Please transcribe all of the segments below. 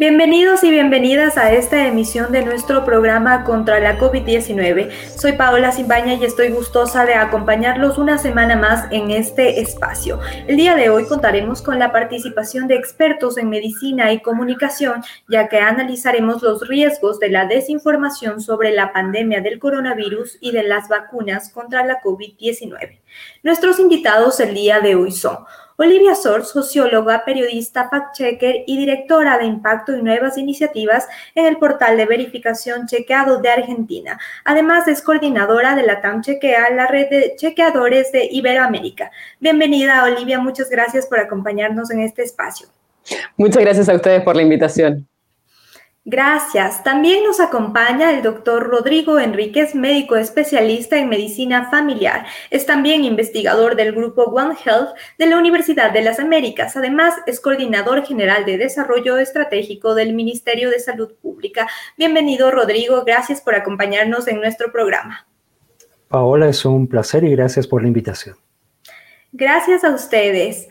Bienvenidos y bienvenidas a esta emisión de nuestro programa contra la COVID-19. Soy Paola Simbaña y estoy gustosa de acompañarlos una semana más en este espacio. El día de hoy contaremos con la participación de expertos en medicina y comunicación, ya que analizaremos los riesgos de la desinformación sobre la pandemia del coronavirus y de las vacunas contra la COVID-19. Nuestros invitados el día de hoy son Olivia Sor, socióloga, periodista, fact-checker y directora de Impacto y Nuevas Iniciativas en el portal de verificación chequeado de Argentina. Además, es coordinadora de la TAM Chequea, la red de chequeadores de Iberoamérica. Bienvenida, Olivia. Muchas gracias por acompañarnos en este espacio. Muchas gracias a ustedes por la invitación. Gracias. También nos acompaña el doctor Rodrigo Enríquez, médico especialista en medicina familiar. Es también investigador del grupo One Health de la Universidad de las Américas. Además, es coordinador general de desarrollo estratégico del Ministerio de Salud Pública. Bienvenido, Rodrigo. Gracias por acompañarnos en nuestro programa. Paola, es un placer y gracias por la invitación. Gracias a ustedes.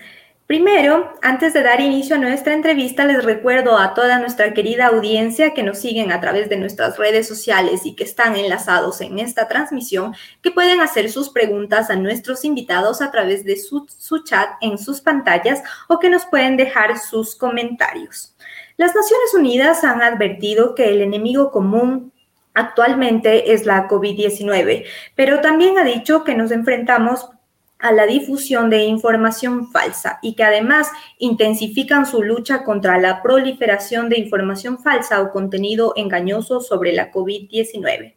Primero, antes de dar inicio a nuestra entrevista, les recuerdo a toda nuestra querida audiencia que nos siguen a través de nuestras redes sociales y que están enlazados en esta transmisión, que pueden hacer sus preguntas a nuestros invitados a través de su, chat en sus pantallas o que nos pueden dejar sus comentarios. Las Naciones Unidas han advertido que el enemigo común actualmente es la COVID-19, pero también ha dicho que nos enfrentamos a la difusión de información falsa y que además intensifican su lucha contra la proliferación de información falsa o contenido engañoso sobre la COVID-19.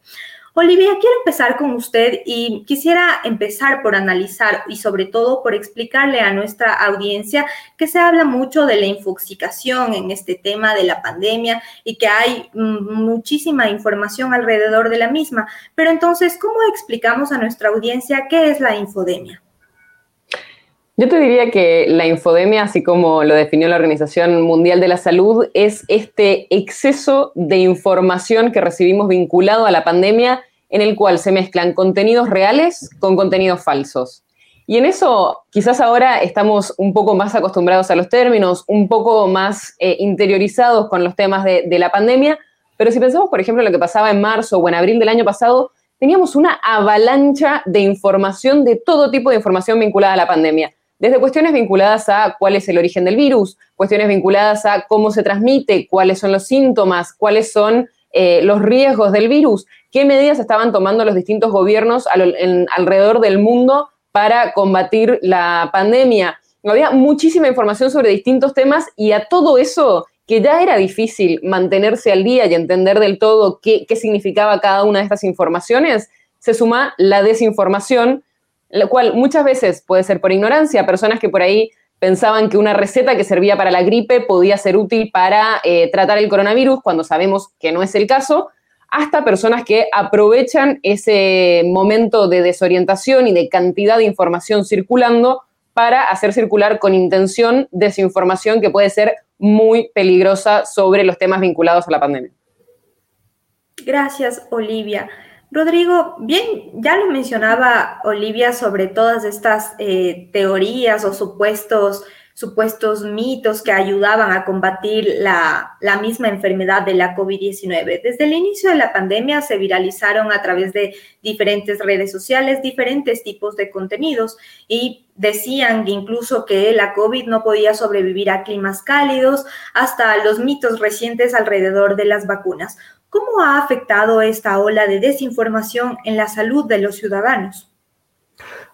Olivia, quiero empezar con usted y quisiera empezar por analizar y sobre todo por explicarle a nuestra audiencia que se habla mucho de la infoxicación en este tema de la pandemia y que hay mm, muchísima información alrededor de la misma. Pero entonces, ¿cómo explicamos a nuestra audiencia qué es la infodemia? Yo te diría que la infodemia, así como lo definió la Organización Mundial de la Salud, es este exceso de información que recibimos vinculado a la pandemia en el cual se mezclan contenidos reales con contenidos falsos. Y en eso quizás ahora estamos un poco más acostumbrados a los términos, un poco más eh, interiorizados con los temas de, de la pandemia, pero si pensamos, por ejemplo, en lo que pasaba en marzo o en abril del año pasado, teníamos una avalancha de información, de todo tipo de información vinculada a la pandemia desde cuestiones vinculadas a cuál es el origen del virus, cuestiones vinculadas a cómo se transmite, cuáles son los síntomas, cuáles son eh, los riesgos del virus, qué medidas estaban tomando los distintos gobiernos alrededor del mundo para combatir la pandemia. Había muchísima información sobre distintos temas y a todo eso que ya era difícil mantenerse al día y entender del todo qué, qué significaba cada una de estas informaciones, se suma la desinformación lo cual muchas veces puede ser por ignorancia, personas que por ahí pensaban que una receta que servía para la gripe podía ser útil para eh, tratar el coronavirus, cuando sabemos que no es el caso, hasta personas que aprovechan ese momento de desorientación y de cantidad de información circulando para hacer circular con intención desinformación que puede ser muy peligrosa sobre los temas vinculados a la pandemia. Gracias, Olivia. Rodrigo, bien, ya lo mencionaba Olivia sobre todas estas eh, teorías o supuestos, supuestos mitos que ayudaban a combatir la, la misma enfermedad de la COVID-19. Desde el inicio de la pandemia se viralizaron a través de diferentes redes sociales diferentes tipos de contenidos y decían incluso que la COVID no podía sobrevivir a climas cálidos hasta los mitos recientes alrededor de las vacunas. ¿Cómo ha afectado esta ola de desinformación en la salud de los ciudadanos?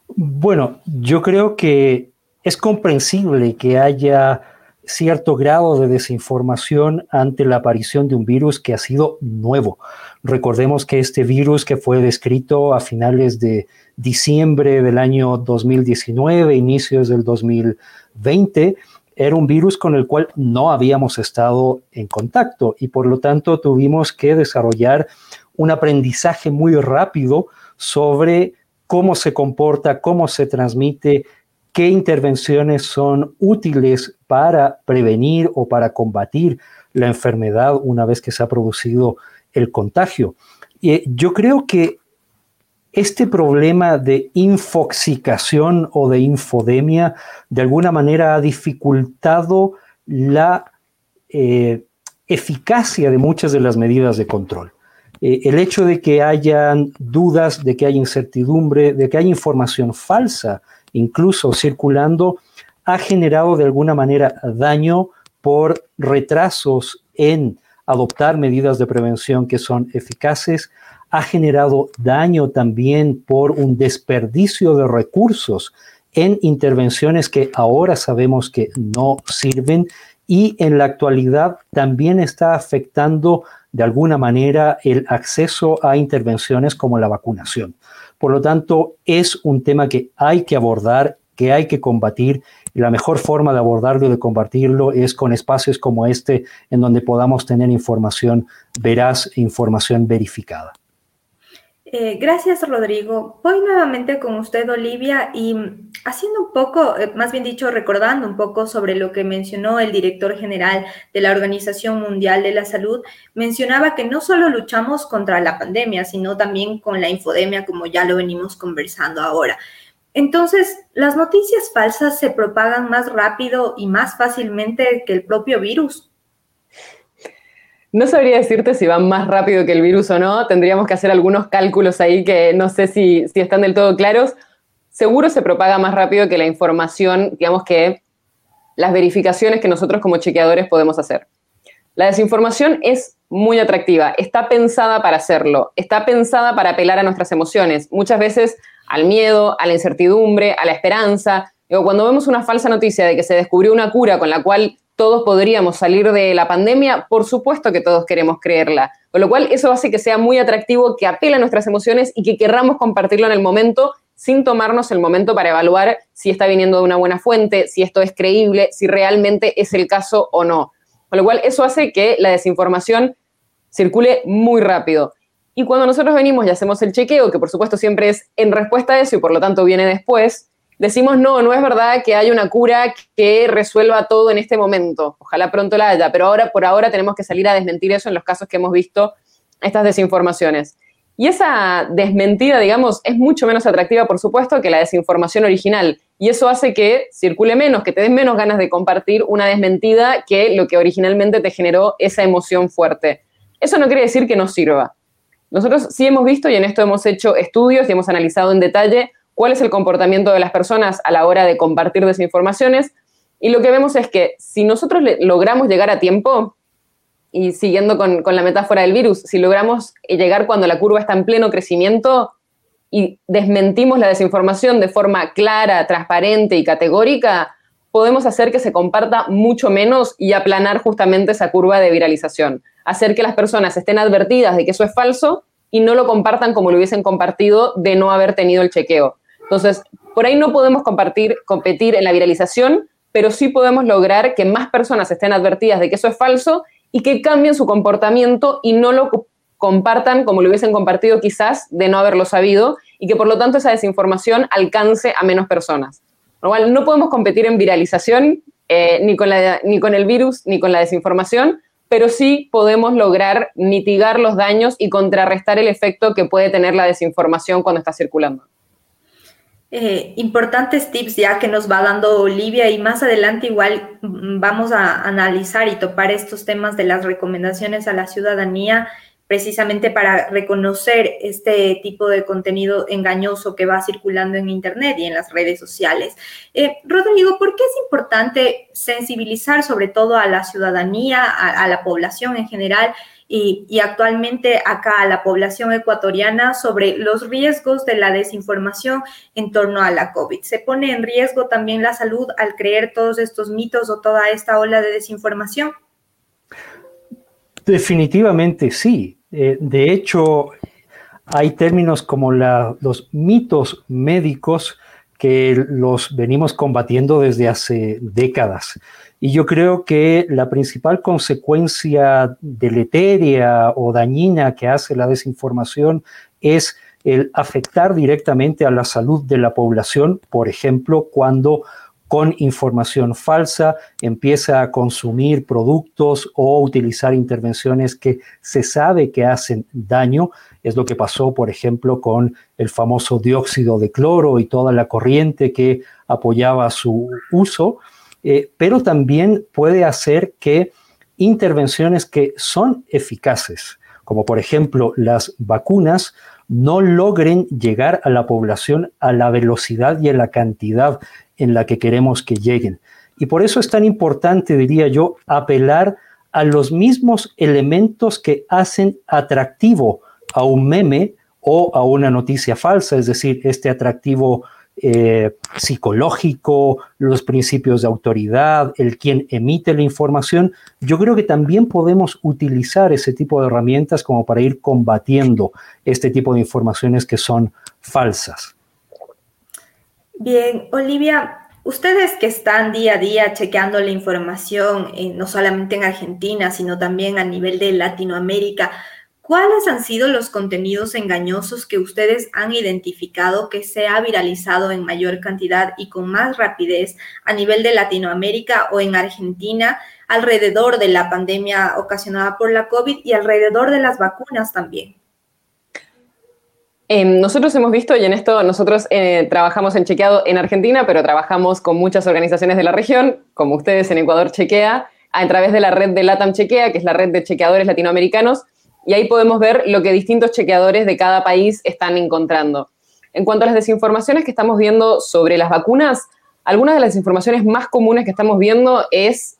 Bueno, yo creo que es comprensible que haya cierto grado de desinformación ante la aparición de un virus que ha sido nuevo. Recordemos que este virus que fue descrito a finales de diciembre del año 2019, inicios del 2020, era un virus con el cual no habíamos estado en contacto y por lo tanto tuvimos que desarrollar un aprendizaje muy rápido sobre cómo se comporta, cómo se transmite, qué intervenciones son útiles para prevenir o para combatir la enfermedad una vez que se ha producido el contagio. Y yo creo que este problema de infoxicación o de infodemia de alguna manera ha dificultado la eh, eficacia de muchas de las medidas de control. Eh, el hecho de que hayan dudas, de que haya incertidumbre, de que haya información falsa, incluso circulando, ha generado de alguna manera daño por retrasos en adoptar medidas de prevención que son eficaces, ha generado daño también por un desperdicio de recursos en intervenciones que ahora sabemos que no sirven y en la actualidad también está afectando de alguna manera el acceso a intervenciones como la vacunación. Por lo tanto, es un tema que hay que abordar, que hay que combatir. Y la mejor forma de abordarlo y de combatirlo es con espacios como este, en donde podamos tener información veraz información verificada. Eh, gracias, Rodrigo. Voy nuevamente con usted, Olivia, y haciendo un poco, eh, más bien dicho, recordando un poco sobre lo que mencionó el director general de la Organización Mundial de la Salud, mencionaba que no solo luchamos contra la pandemia, sino también con la infodemia, como ya lo venimos conversando ahora. Entonces, ¿las noticias falsas se propagan más rápido y más fácilmente que el propio virus? No sabría decirte si van más rápido que el virus o no. Tendríamos que hacer algunos cálculos ahí que no sé si, si están del todo claros. Seguro se propaga más rápido que la información, digamos que las verificaciones que nosotros como chequeadores podemos hacer. La desinformación es muy atractiva, está pensada para hacerlo, está pensada para apelar a nuestras emociones, muchas veces al miedo, a la incertidumbre, a la esperanza. Cuando vemos una falsa noticia de que se descubrió una cura con la cual todos podríamos salir de la pandemia, por supuesto que todos queremos creerla. Con lo cual, eso hace que sea muy atractivo, que apela a nuestras emociones y que querramos compartirlo en el momento sin tomarnos el momento para evaluar si está viniendo de una buena fuente, si esto es creíble, si realmente es el caso o no. Con lo cual, eso hace que la desinformación circule muy rápido. Y cuando nosotros venimos y hacemos el chequeo, que por supuesto siempre es en respuesta a eso y por lo tanto viene después, decimos, no, no es verdad que haya una cura que resuelva todo en este momento. Ojalá pronto la haya, pero ahora, por ahora tenemos que salir a desmentir eso en los casos que hemos visto estas desinformaciones. Y esa desmentida, digamos, es mucho menos atractiva, por supuesto, que la desinformación original. Y eso hace que circule menos, que te den menos ganas de compartir una desmentida que lo que originalmente te generó esa emoción fuerte. Eso no quiere decir que no sirva. Nosotros sí hemos visto, y en esto hemos hecho estudios y hemos analizado en detalle cuál es el comportamiento de las personas a la hora de compartir desinformaciones. Y lo que vemos es que si nosotros logramos llegar a tiempo, y siguiendo con, la metáfora del virus, si logramos llegar cuando la curva está en pleno crecimiento y desmentimos la desinformación de forma clara, transparente y categórica, podemos hacer que se comparta mucho menos y aplanar justamente esa curva de viralización. Hacer que las personas estén advertidas de que eso es falso y no lo compartan como lo hubiesen compartido de no haber tenido el chequeo. Entonces, por ahí no podemos compartir, competir en la viralización, pero sí podemos lograr que más personas estén advertidas de que eso es falso y que cambien su comportamiento y no lo compartan como lo hubiesen compartido quizás de no haberlo sabido y que por lo tanto esa desinformación alcance a menos personas. Lo cual no podemos competir en viralización eh, ni, con ni con el virus ni con la desinformación, pero sí podemos lograr mitigar los daños y contrarrestar el efecto que puede tener la desinformación cuando está circulando. Eh, importantes tips ya que nos va dando Olivia y más adelante igual mm, vamos a analizar y topar estos temas de las recomendaciones a la ciudadanía precisamente para reconocer este tipo de contenido engañoso que va circulando en Internet y en las redes sociales. Eh, Rodrigo, ¿por qué es importante sensibilizar sobre todo a la ciudadanía, a la población en general? Y, actualmente acá a la población ecuatoriana sobre los riesgos de la desinformación en torno a la COVID. ¿Se pone en riesgo también la salud al creer todos estos mitos o toda esta ola de desinformación? Definitivamente sí. Eh, de hecho, hay términos como los mitos médicos que los venimos combatiendo desde hace décadas. Y yo creo que la principal consecuencia deleteria o dañina que hace la desinformación es el afectar directamente a la salud de la población, por ejemplo, cuando con información falsa empieza a consumir productos o utilizar intervenciones que se sabe que hacen daño. Es lo que pasó, por ejemplo, con el famoso dióxido de cloro y toda la corriente que apoyaba su uso, eh, pero también puede hacer que intervenciones que son eficaces, como por ejemplo las vacunas, no logren llegar a la población a la velocidad y a la cantidad en la que queremos que lleguen. Y por eso es tan importante, diría yo, apelar a los mismos elementos que hacen atractivo a un meme o a una noticia falsa, es decir, este atractivo eh, psicológico, los principios de autoridad, el quien emite la información, yo creo que también podemos utilizar ese tipo de herramientas como para ir combatiendo este tipo de informaciones que son falsas. Bien, Olivia, ustedes que están día a día chequeando la información, eh, no solamente en Argentina, sino también a nivel de Latinoamérica, ¿Cuáles han sido los contenidos engañosos que ustedes han identificado que se ha viralizado en mayor cantidad y con más rapidez a nivel de Latinoamérica o en Argentina alrededor de la pandemia ocasionada por la COVID y alrededor de las vacunas también? Em, nosotros hemos visto, y en esto nosotros eh, trabajamos en Chequeado en Argentina, pero trabajamos con muchas organizaciones de la región, como ustedes en Ecuador Chequea, a través de la red de LATAM Chequea, que es la red de chequeadores latinoamericanos, y ahí podemos ver lo que distintos chequeadores de cada país están encontrando. En cuanto a las desinformaciones que estamos viendo sobre las vacunas, algunas de las desinformaciones más comunes que estamos viendo es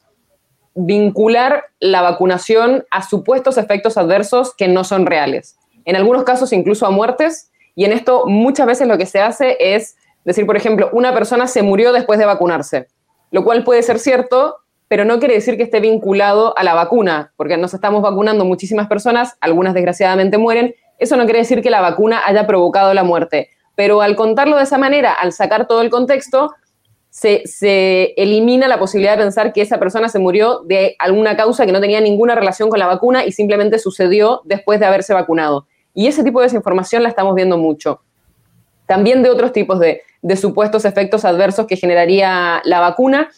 vincular la vacunación a supuestos efectos adversos que no son reales. En algunos casos incluso a muertes, y en esto muchas veces lo que se hace es decir, por ejemplo, una persona se murió después de vacunarse, lo cual puede ser cierto, pero no quiere decir que esté vinculado a la vacuna, porque nos estamos vacunando muchísimas personas, algunas desgraciadamente mueren, eso no quiere decir que la vacuna haya provocado la muerte, pero al contarlo de esa manera, al sacar todo el contexto, se, elimina la posibilidad de pensar que esa persona se murió de alguna causa que no tenía ninguna relación con la vacuna y simplemente sucedió después de haberse vacunado. Y ese tipo de desinformación la estamos viendo mucho. También de otros tipos de, de supuestos efectos adversos que generaría la vacuna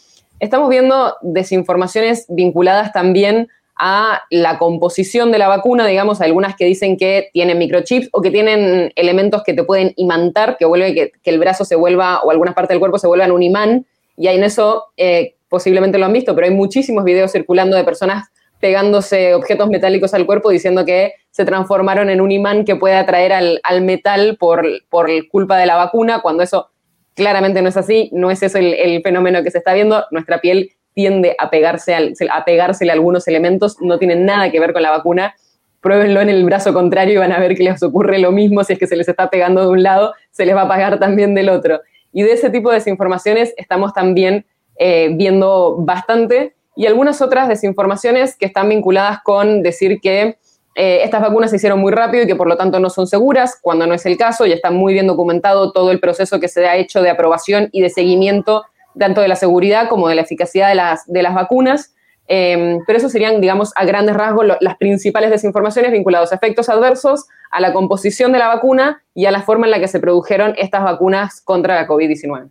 Estamos viendo desinformaciones vinculadas también a la composición de la vacuna, digamos, algunas que dicen que tienen microchips o que tienen elementos que te pueden imantar, que vuelve que, el brazo se vuelva o algunas partes del cuerpo se vuelvan un imán, y ahí en eso eh, posiblemente lo han visto, pero hay muchísimos videos circulando de personas pegándose objetos metálicos al cuerpo diciendo que se transformaron en un imán que puede atraer al, al por, por culpa de la vacuna, cuando eso Claramente no es así, no es eso el, fenómeno que se está viendo. Nuestra piel tiende a, pegarse a algunos elementos, no tiene nada que ver con la vacuna. Pruébenlo en el brazo contrario y van a ver que les ocurre lo mismo. Si es que se les está pegando de un lado, se les va a pagar también del otro. Y de ese tipo de desinformaciones estamos también eh, viendo bastante. Y algunas otras desinformaciones que están vinculadas con decir que eh, estas vacunas se hicieron muy rápido y que por lo tanto no son seguras, cuando no es el caso, y está muy bien documentado todo el proceso que se ha hecho de aprobación y de seguimiento tanto de la seguridad como de la eficacia de las, de las vacunas. Em, pero eso serían, digamos, a grandes rasgos las principales desinformaciones vinculadas a efectos adversos, a la composición de la vacuna y a la forma en la que se produjeron estas vacunas contra la COVID-19.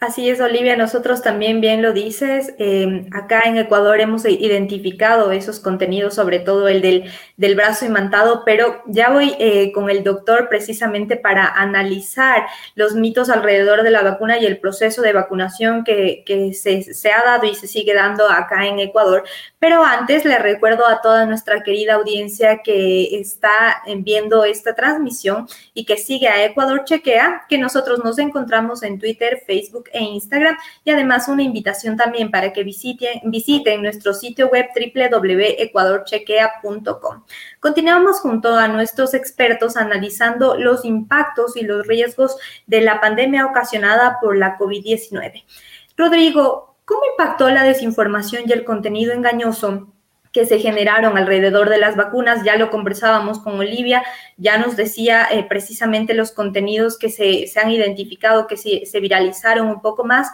Así es, Olivia, nosotros también bien lo dices. Em, acá en Ecuador hemos identificado esos contenidos, sobre todo el del, del brazo imantado, pero ya voy eh, con el doctor precisamente para analizar los mitos alrededor de la vacuna y el proceso de vacunación que, que se, se, ha dado y se sigue dando acá en Ecuador. Pero antes le recuerdo a toda nuestra querida audiencia que está viendo esta transmisión y que sigue a Ecuador Chequea, que nosotros nos encontramos en Twitter, Facebook, e Instagram y además una invitación también para que visiten, visiten nuestro sitio web www.ecuadorchequea.com. Continuamos junto a nuestros expertos analizando los impactos y los riesgos de la pandemia ocasionada por la COVID-19. Rodrigo, ¿cómo impactó la desinformación y el contenido engañoso que se generaron alrededor de las vacunas. Ya lo conversábamos con Olivia, ya nos decía eh, precisamente los contenidos que se, han identificado, que se, se, viralizaron un poco más,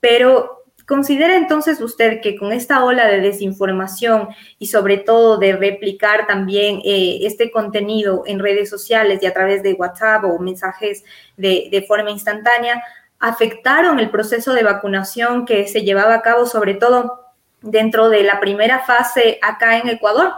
pero ¿Considera entonces usted que con esta ola de desinformación y sobre todo de replicar también eh, este contenido en redes sociales y a través de WhatsApp o mensajes de, de forma instantánea, afectaron el proceso de vacunación que se llevaba a cabo sobre todo dentro de la primera fase acá en Ecuador?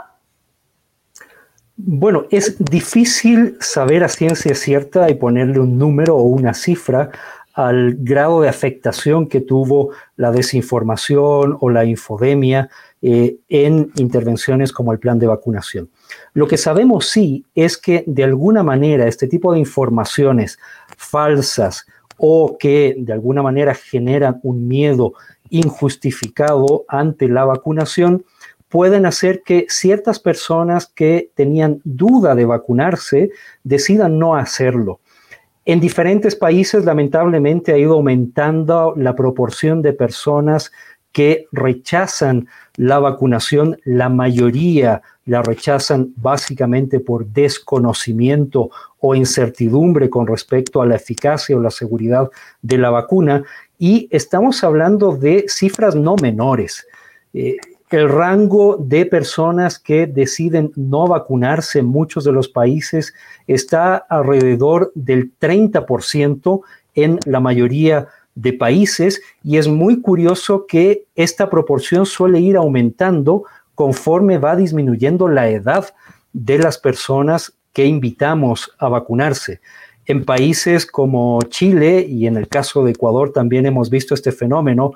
Bueno, es difícil saber a ciencia cierta y ponerle un número o una cifra al grado de afectación que tuvo la desinformación o la infodemia eh, en intervenciones como el plan de vacunación. Lo que sabemos sí es que de alguna manera este tipo de informaciones falsas o que de alguna manera generan un miedo injustificado ante la vacunación, pueden hacer que ciertas personas que tenían duda de vacunarse decidan no hacerlo. En diferentes países, lamentablemente, ha ido aumentando la proporción de personas que rechazan la vacunación. La mayoría la rechazan básicamente por desconocimiento o incertidumbre con respecto a la eficacia o la seguridad de la vacuna. Y estamos hablando de cifras no menores. Eh, el rango de personas que deciden no vacunarse en muchos de los países está alrededor del 30% en la mayoría de países y es muy curioso que esta proporción suele ir aumentando conforme va disminuyendo la edad de las personas que invitamos a vacunarse. En países como Chile y en el caso de Ecuador también hemos visto este fenómeno,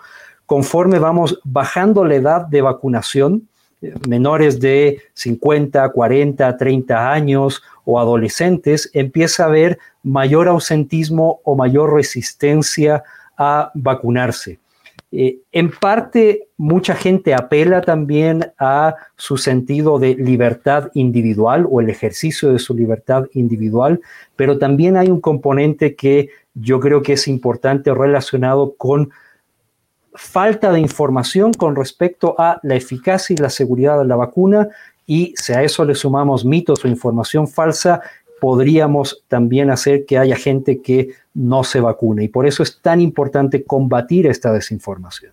conforme vamos bajando la edad de vacunación, eh, menores de 50, 40, 30 años o adolescentes, empieza a haber mayor ausentismo o mayor resistencia a vacunarse. Eh, en parte, mucha gente apela también a su sentido de libertad individual o el ejercicio de su libertad individual, pero también hay un componente que yo creo que es importante relacionado con falta de información con respecto a la eficacia y la seguridad de la vacuna y si a eso le sumamos mitos o información falsa, podríamos también hacer que haya gente que no se vacune. Y por eso es tan importante combatir esta desinformación.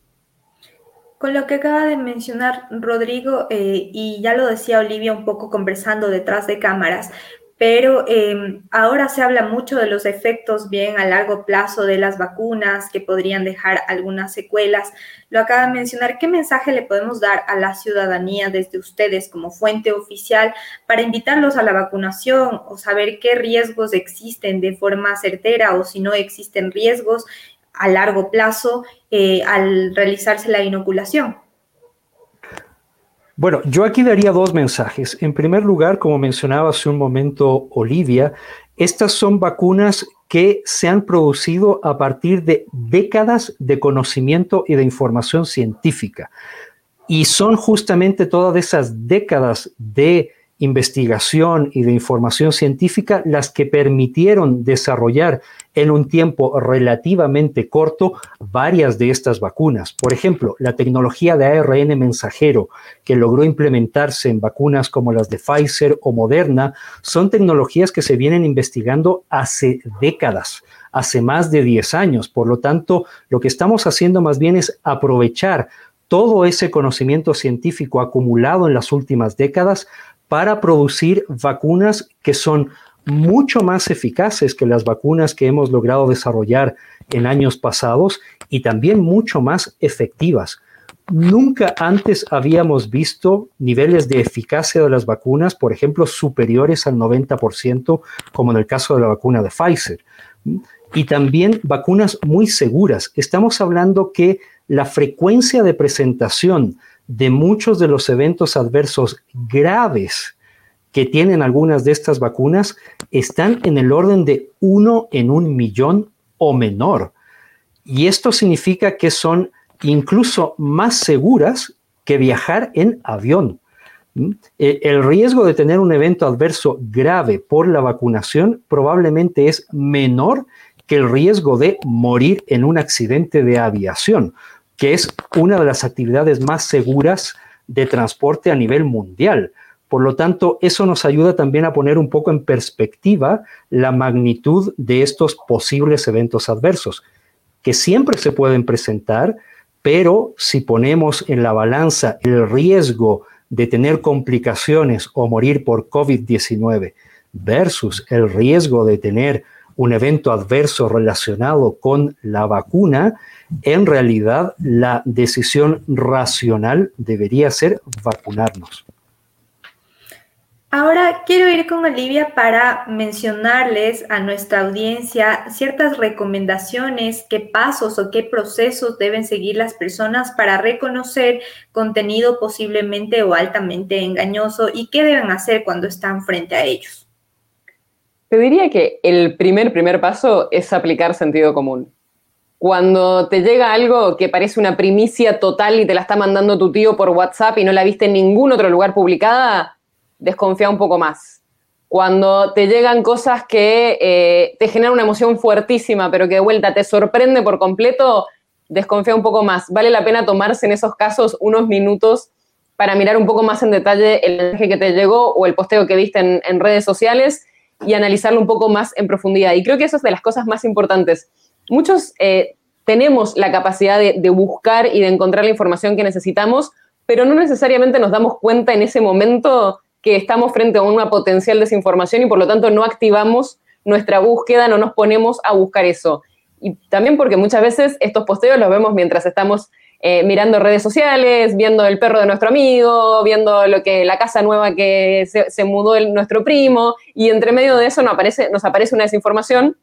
Con lo que acaba de mencionar Rodrigo, eh, y ya lo decía Olivia un poco conversando detrás de cámaras, pero em, ahora se habla mucho de los efectos bien a largo plazo de las vacunas que podrían dejar algunas secuelas. Lo acaba de mencionar, ¿qué mensaje le podemos dar a la ciudadanía desde ustedes como fuente oficial para invitarlos a la vacunación o saber qué riesgos existen de forma certera o si no existen riesgos a largo plazo eh, al realizarse la inoculación? Bueno, yo aquí daría dos mensajes. En primer lugar, como mencionaba hace un momento Olivia, estas son vacunas que se han producido a partir de décadas de conocimiento y de información científica. Y son justamente todas esas décadas de investigación y de información científica las que permitieron desarrollar en un tiempo relativamente corto varias de estas vacunas. Por ejemplo, la tecnología de ARN mensajero que logró implementarse en vacunas como las de Pfizer o Moderna son tecnologías que se vienen investigando hace décadas hace más de 10 años. Por lo tanto, lo que estamos haciendo más bien es aprovechar todo ese conocimiento científico acumulado en las últimas décadas para producir vacunas que son mucho más eficaces que las vacunas que hemos logrado desarrollar en años pasados y también mucho más efectivas. Nunca antes habíamos visto niveles de eficacia de las vacunas, por ejemplo, superiores al 90%, como en el caso de la vacuna de Pfizer. Y también vacunas muy seguras. Estamos hablando que la frecuencia de presentación de muchos de los eventos adversos graves que tienen algunas de estas vacunas están en el orden de uno en un millón o menor. Y esto significa que son incluso más seguras que viajar en avión. ¿Mm? E, el riesgo de tener un evento adverso grave por la vacunación probablemente es menor que el riesgo de morir en un accidente de aviación que es una de las actividades más seguras de transporte a nivel mundial. Por lo tanto, eso nos ayuda también a poner un poco en perspectiva la magnitud de estos posibles eventos adversos, que siempre se pueden presentar, pero si ponemos en la balanza el riesgo de tener complicaciones o morir por COVID-19 versus el riesgo de tener un evento adverso relacionado con la vacuna, en realidad la decisión racional debería ser vacunarnos. Ahora quiero ir con Olivia para mencionarles a nuestra audiencia ciertas recomendaciones, qué pasos o qué procesos deben seguir las personas para reconocer contenido posiblemente o altamente engañoso y qué deben hacer cuando están frente a ellos. Te diría que el primer, primer paso es aplicar sentido común. Cuando te llega algo que parece una primicia total y te la está mandando tu tío por WhatsApp y no la viste en ningún otro lugar publicada, desconfía un poco más. Cuando te llegan cosas que eh, te generan una emoción fuertísima, pero que de vuelta te sorprende por completo, desconfía un poco más. Vale la pena tomarse en esos casos unos minutos para mirar un poco más en detalle el mensaje que te llegó o el posteo que viste en, redes sociales y analizarlo un poco más en profundidad. Y creo que eso es de las cosas más importantes. Muchos eh, tenemos la capacidad de buscar y de encontrar la información que necesitamos, pero no necesariamente nos damos cuenta en ese momento que estamos frente a una potencial desinformación y por lo tanto no activamos nuestra búsqueda, no nos ponemos a buscar eso. Y también porque muchas veces estos posteos los vemos mientras estamos eh, mirando redes sociales, viendo el perro de nuestro amigo, viendo lo que la casa nueva que se, mudó el, nuestro primo, y entre medio de eso nos aparece, una desinformación,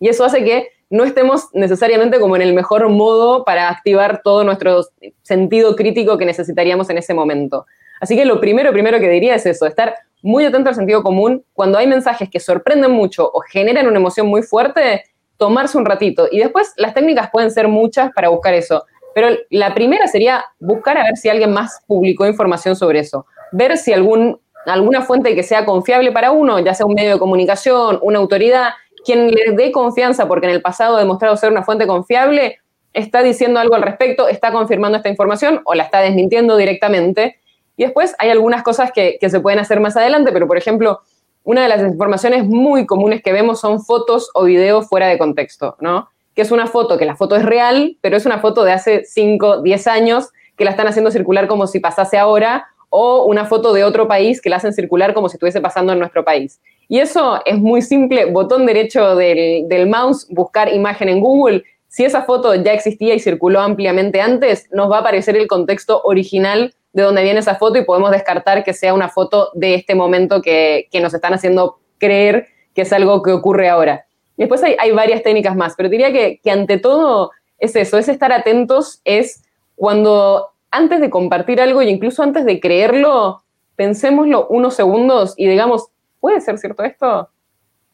y eso hace que no estemos necesariamente como en el mejor modo para activar todo nuestro sentido crítico que necesitaríamos en ese momento. Así que lo primero, primero que diría es eso, estar muy atento al sentido común. Cuando hay mensajes que sorprenden mucho o generan una emoción muy fuerte, tomarse un ratito. Y después las técnicas pueden ser muchas para buscar eso. Pero la primera sería buscar a ver si alguien más publicó información sobre eso. Ver si algún, alguna fuente que sea confiable para uno, ya sea un medio de comunicación, una autoridad, quien le dé confianza porque en el pasado ha demostrado ser una fuente confiable, está diciendo algo al respecto, está confirmando esta información o la está desmintiendo directamente. Y después hay algunas cosas que, se pueden hacer más adelante, pero por ejemplo, una de las informaciones muy comunes que vemos son fotos o videos fuera de contexto, ¿no? Que es una foto, que la foto es real, pero es una foto de hace 5, 10 años que la están haciendo circular como si pasase ahora, o una foto de otro país que la hacen circular como si estuviese pasando en nuestro país. Y eso es muy simple, botón derecho del, del mouse, buscar imagen en Google. Si esa foto ya existía y circuló ampliamente antes, nos va a aparecer el contexto original de dónde viene esa foto y podemos descartar que sea una foto de este momento que, nos están haciendo creer que es algo que ocurre ahora. Y después hay, varias técnicas más, pero diría que, ante todo es eso, es estar atentos, es cuando antes de compartir algo e incluso antes de creerlo, pensémoslo unos segundos y digamos, ¿puede ser cierto esto?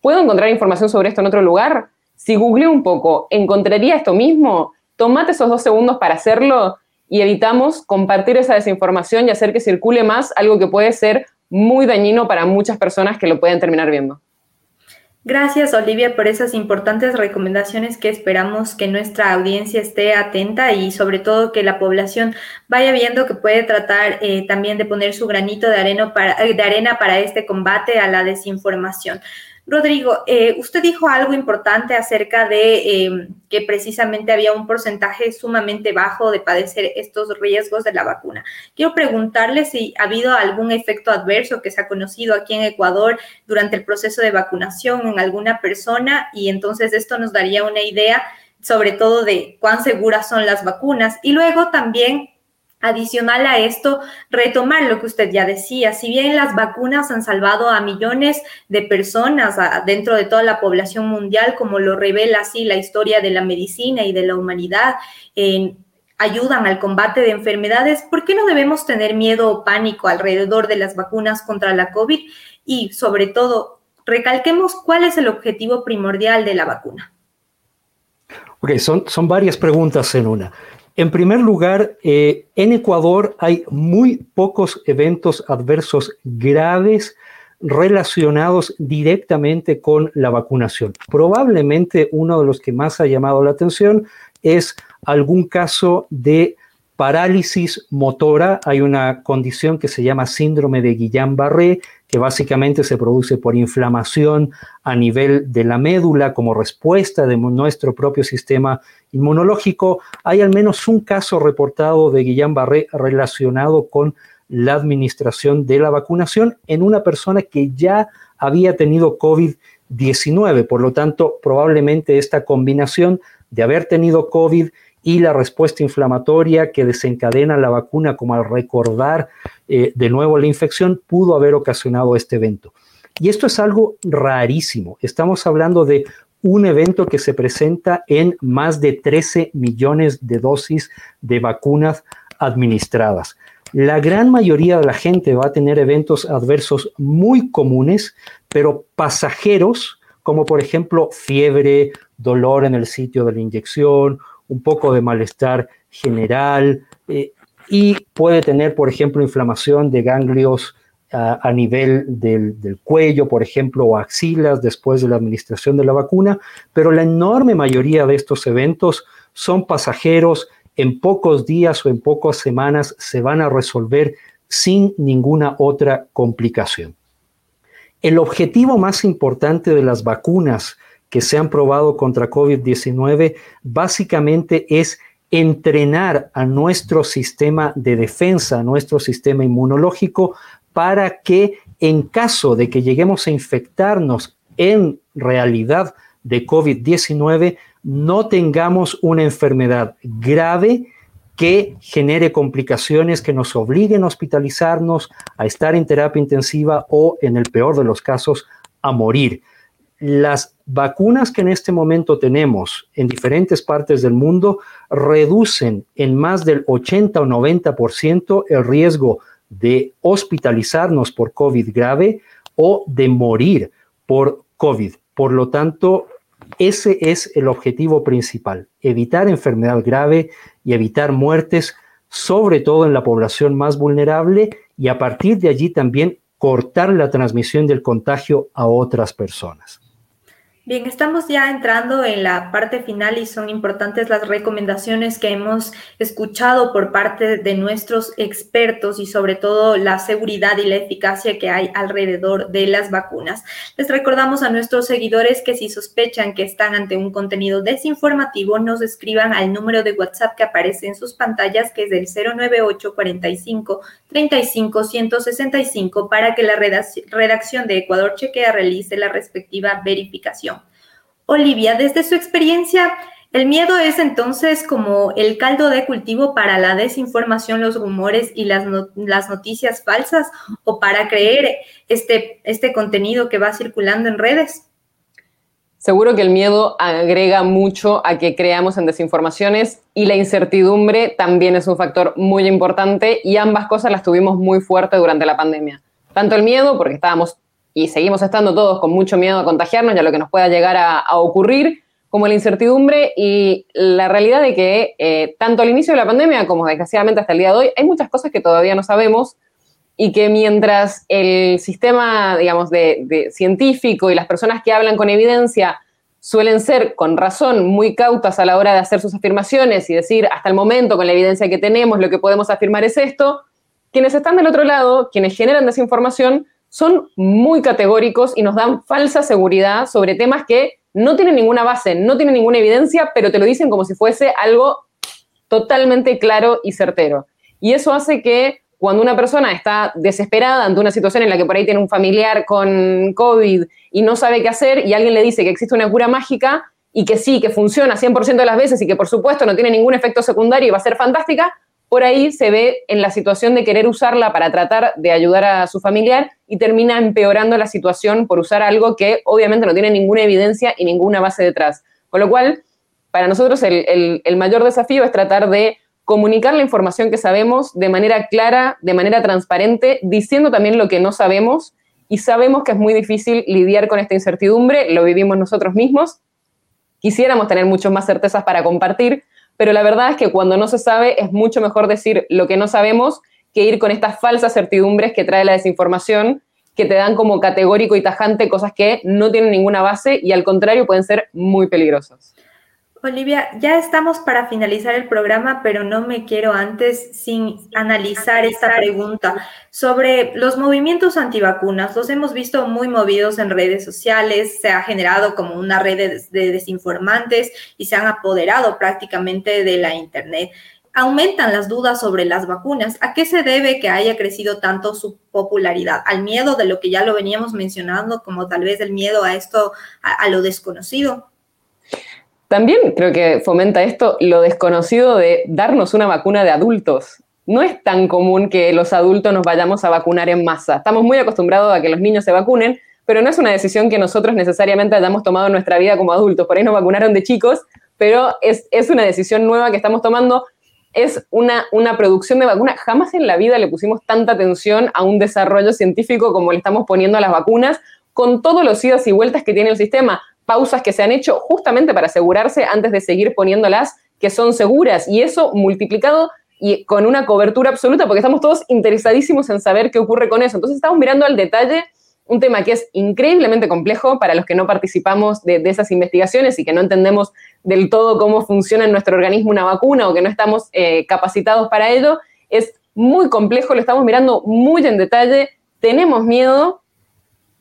¿Puedo encontrar información sobre esto en otro lugar? Si googleo un poco, ¿encontraría esto mismo? Tomate esos dos segundos para hacerlo y evitamos compartir esa desinformación y hacer que circule más, algo que puede ser muy dañino para muchas personas que lo pueden terminar viendo. Gracias, Olivia, por esas importantes recomendaciones que esperamos que nuestra audiencia esté atenta y sobre todo que la población vaya viendo que puede tratar eh, también de poner su granito de para, de arena para este combate a la desinformación. Rodrigo, eh, usted dijo algo importante acerca de em, que precisamente había un porcentaje sumamente bajo de padecer estos riesgos de la vacuna. Quiero preguntarle si ha habido algún efecto adverso que se ha conocido aquí en Ecuador durante el proceso de vacunación en alguna persona y entonces esto nos daría una idea sobre todo de cuán seguras son las vacunas. Y luego también Adicional a esto, retomar lo que usted ya decía, si bien las vacunas han salvado a millones de personas dentro de toda la población mundial, como lo revela así la historia de la medicina y de la humanidad, ayudan al combate de enfermedades, ¿por qué no debemos tener miedo o pánico alrededor de las vacunas contra la COVID? Y sobre todo, recalquemos cuál es el objetivo primordial de la vacuna. Ok, son, son varias preguntas en una. En primer lugar, eh, en Ecuador hay muy pocos eventos adversos graves relacionados directamente con la vacunación. Probablemente uno de los que más ha llamado la atención es algún caso de parálisis motora, hay una condición que se llama síndrome de Guillain-Barré, que básicamente se produce por inflamación a nivel de la médula como respuesta de nuestro propio sistema inmunológico. Hay al menos un caso reportado de Guillain-Barré relacionado con la administración de la vacunación en una persona que ya había tenido COVID-19. Por lo tanto, probablemente esta combinación de haber tenido COVID y la respuesta inflamatoria que desencadena la vacuna, como al recordar eh, de nuevo la infección, pudo haber ocasionado este evento. Y esto es algo rarísimo. Estamos hablando de un evento que se presenta en más de 13 millones de dosis de vacunas administradas. La gran mayoría de la gente va a tener eventos adversos muy comunes, pero pasajeros, como por ejemplo fiebre, dolor en el sitio de la inyección, un poco de malestar general eh, y puede tener, por ejemplo, inflamación de ganglios a, nivel del, del, cuello, por ejemplo, o axilas después de la administración de la vacuna, pero la enorme mayoría de estos eventos son pasajeros, en pocos días o en pocas semanas se van a resolver sin ninguna otra complicación. El objetivo más importante de las vacunas que se han probado contra COVID-19 básicamente es entrenar a nuestro sistema de defensa, a nuestro sistema inmunológico, para que en caso de que lleguemos a infectarnos en realidad de COVID-19, no tengamos una enfermedad grave que genere complicaciones que nos obliguen a hospitalizarnos, a estar en terapia intensiva o, en el peor de los casos, a morir. Las vacunas que en este momento tenemos en diferentes partes del mundo reducen en más del 80 o 90% el riesgo de hospitalizarnos por COVID grave o de morir por COVID. Por lo tanto, ese es el objetivo principal, evitar enfermedad grave y evitar muertes, sobre todo en la población más vulnerable, y a partir de allí también cortar la transmisión del contagio a otras personas. Bien, estamos ya entrando en la parte final y son importantes las recomendaciones que hemos escuchado por parte de nuestros expertos y sobre todo la seguridad y la eficacia que hay alrededor de las vacunas. Les recordamos a nuestros seguidores que si sospechan que están ante un contenido desinformativo, nos escriban al número de WhatsApp que aparece en sus pantallas, que es el 098 45 35 165, para que la redacción de Ecuador Chequea realice la respectiva verificación. Olivia, desde su experiencia, ¿el miedo es entonces como el caldo de cultivo para la desinformación, los rumores y las, noticias falsas o para creer este, este contenido que va circulando en redes? Seguro que el miedo agrega mucho a que creamos en desinformaciones y la incertidumbre también es un factor muy importante y ambas cosas las tuvimos muy fuerte durante la pandemia. Tanto el miedo, porque estábamos y seguimos estando todos con mucho miedo a contagiarnos y a lo que nos pueda llegar a, ocurrir, como la incertidumbre y la realidad de que eh, tanto al inicio de la pandemia como desgraciadamente hasta el día de hoy hay muchas cosas que todavía no sabemos y que mientras el sistema, digamos, de, científico y las personas que hablan con evidencia suelen ser con razón muy cautas a la hora de hacer sus afirmaciones y decir hasta el momento con la evidencia que tenemos lo que podemos afirmar es esto, quienes están del otro lado, quienes generan desinformación, son muy categóricos y nos dan falsa seguridad sobre temas que no tienen ninguna base, no tienen ninguna evidencia, pero te lo dicen como si fuese algo totalmente claro y certero. Y eso hace que cuando una persona está desesperada ante una situación en la que por ahí tiene un familiar con COVID y no sabe qué hacer y alguien le dice que existe una cura mágica y que sí, que funciona 100% de las veces y que por supuesto no tiene ningún efecto secundario y va a ser fantástica, por ahí se ve en la situación de querer usarla para tratar de ayudar a su familiar y termina empeorando la situación por usar algo que obviamente no tiene ninguna evidencia y ninguna base detrás. Con lo cual, para nosotros el, mayor desafío es tratar de comunicar la información que sabemos de manera clara, de manera transparente, diciendo también lo que no sabemos y sabemos que es muy difícil lidiar con esta incertidumbre, lo vivimos nosotros mismos. Quisiéramos tener muchas más certezas para compartir, pero la verdad es que cuando no se sabe es mucho mejor decir lo que no sabemos que ir con estas falsas certidumbres que trae la desinformación, que te dan como categórico y tajante cosas que no tienen ninguna base y al contrario pueden ser muy peligrosas. Olivia, ya estamos para finalizar el programa, pero no me quiero antes sin analizar esta pregunta sobre los movimientos antivacunas. Los hemos visto muy movidos en redes sociales, se ha generado como una red de, desinformantes y se han apoderado prácticamente de la Internet. Aumentan las dudas sobre las vacunas. ¿A qué se debe que haya crecido tanto su popularidad? ¿Al miedo de lo que ya lo veníamos mencionando, como tal vez el miedo a esto, a lo desconocido? También creo que fomenta esto lo desconocido de darnos una vacuna de adultos. No es tan común que los adultos nos vayamos a vacunar en masa. Estamos muy acostumbrados a que los niños se vacunen, pero no es una decisión que nosotros necesariamente hayamos tomado en nuestra vida como adultos. Por ahí nos vacunaron de chicos, pero es, es una decisión nueva que estamos tomando. Es una, una producción de vacuna. Jamás en la vida le pusimos tanta atención a un desarrollo científico como le estamos poniendo a las vacunas, con todos los idas y vueltas que tiene el sistema pausas que se han hecho justamente para asegurarse antes de seguir poniéndolas que son seguras. Y eso multiplicado y con una cobertura absoluta, porque estamos todos interesadísimos en saber qué ocurre con eso. Entonces estamos mirando al detalle un tema que es increíblemente complejo para los que no participamos de, esas investigaciones y que no entendemos del todo cómo funciona en nuestro organismo una vacuna o que no estamos eh, capacitados para ello. Es muy complejo, lo estamos mirando muy en detalle, tenemos miedo,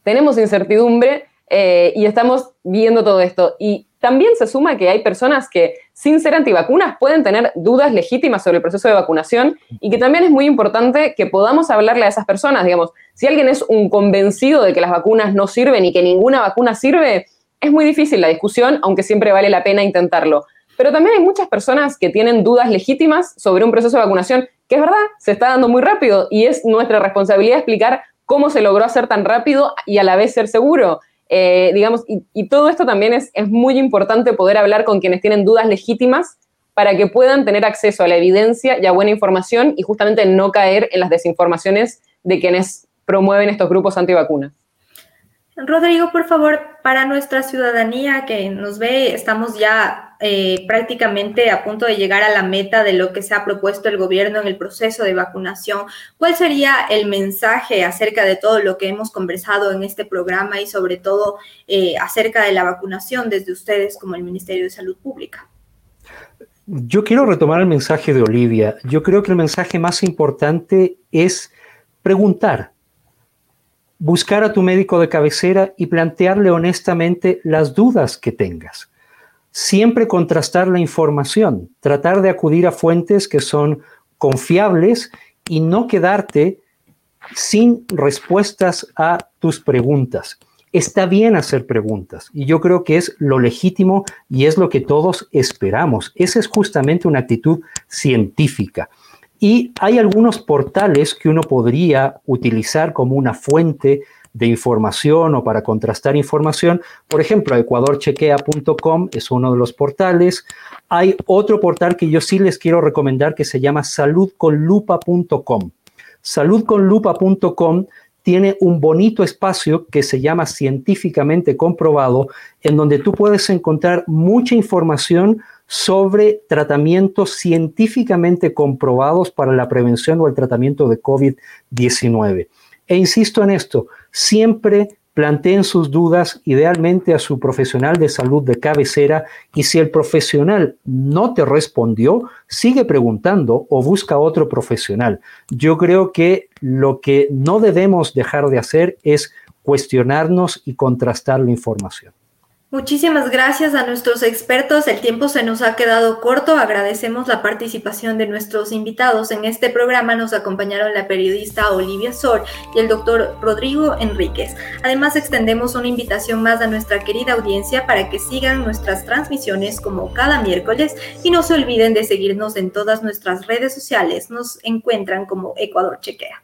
tenemos incertidumbre eh, y estamos viendo todo esto. Y también se suma que hay personas que, sin ser antivacunas, pueden tener dudas legítimas sobre el proceso de vacunación y que también es muy importante que podamos hablarle a esas personas. Digamos, si alguien es un convencido de que las vacunas no sirven y que ninguna vacuna sirve, es muy difícil la discusión, aunque siempre vale la pena intentarlo. Pero también hay muchas personas que tienen dudas legítimas sobre un proceso de vacunación que es verdad, se está dando muy rápido y es nuestra responsabilidad explicar cómo se logró hacer tan rápido y a la vez ser seguro. Eh, digamos, y, todo esto también es, es muy importante poder hablar con quienes tienen dudas legítimas para que puedan tener acceso a la evidencia y a buena información y justamente no caer en las desinformaciones de quienes promueven estos grupos antivacunas. Rodrigo, por favor, para nuestra ciudadanía que nos ve, estamos ya eh, prácticamente a punto de llegar a la meta de lo que se ha propuesto el gobierno en el proceso de vacunación. ¿Cuál sería el mensaje acerca de todo lo que hemos conversado en este programa y sobre todo eh, acerca de la vacunación desde ustedes como el Ministerio de Salud Pública? Yo quiero retomar el mensaje de Olivia. Yo creo que el mensaje más importante es preguntar buscar a tu médico de cabecera y plantearle honestamente las dudas que tengas. Siempre contrastar la información, tratar de acudir a fuentes que son confiables y no quedarte sin respuestas a tus preguntas. Está bien hacer preguntas y yo creo que es lo legítimo y es lo que todos esperamos. Esa es justamente una actitud científica. Y hay algunos portales que uno podría utilizar como una fuente de información o para contrastar información. Por ejemplo, ecuadorchequea.com es uno de los portales. Hay otro portal que yo sí les quiero recomendar que se llama saludconlupa.com. Saludconlupa.com tiene un bonito espacio que se llama científicamente comprobado, en donde tú puedes encontrar mucha información sobre tratamientos científicamente comprobados para la prevención o el tratamiento de COVID-19. E insisto en esto, siempre planteen sus dudas idealmente a su profesional de salud de cabecera y si el profesional no te respondió, sigue preguntando o busca otro profesional. Yo creo que lo que no debemos dejar de hacer es cuestionarnos y contrastar la información. Muchísimas gracias a nuestros expertos. El tiempo se nos ha quedado corto. Agradecemos la participación de nuestros invitados. En este programa nos acompañaron la periodista Olivia Sor y el doctor Rodrigo Enríquez. Además, extendemos una invitación más a nuestra querida audiencia para que sigan nuestras transmisiones como cada miércoles y no se olviden de seguirnos en todas nuestras redes sociales. Nos encuentran como Ecuador Chequea.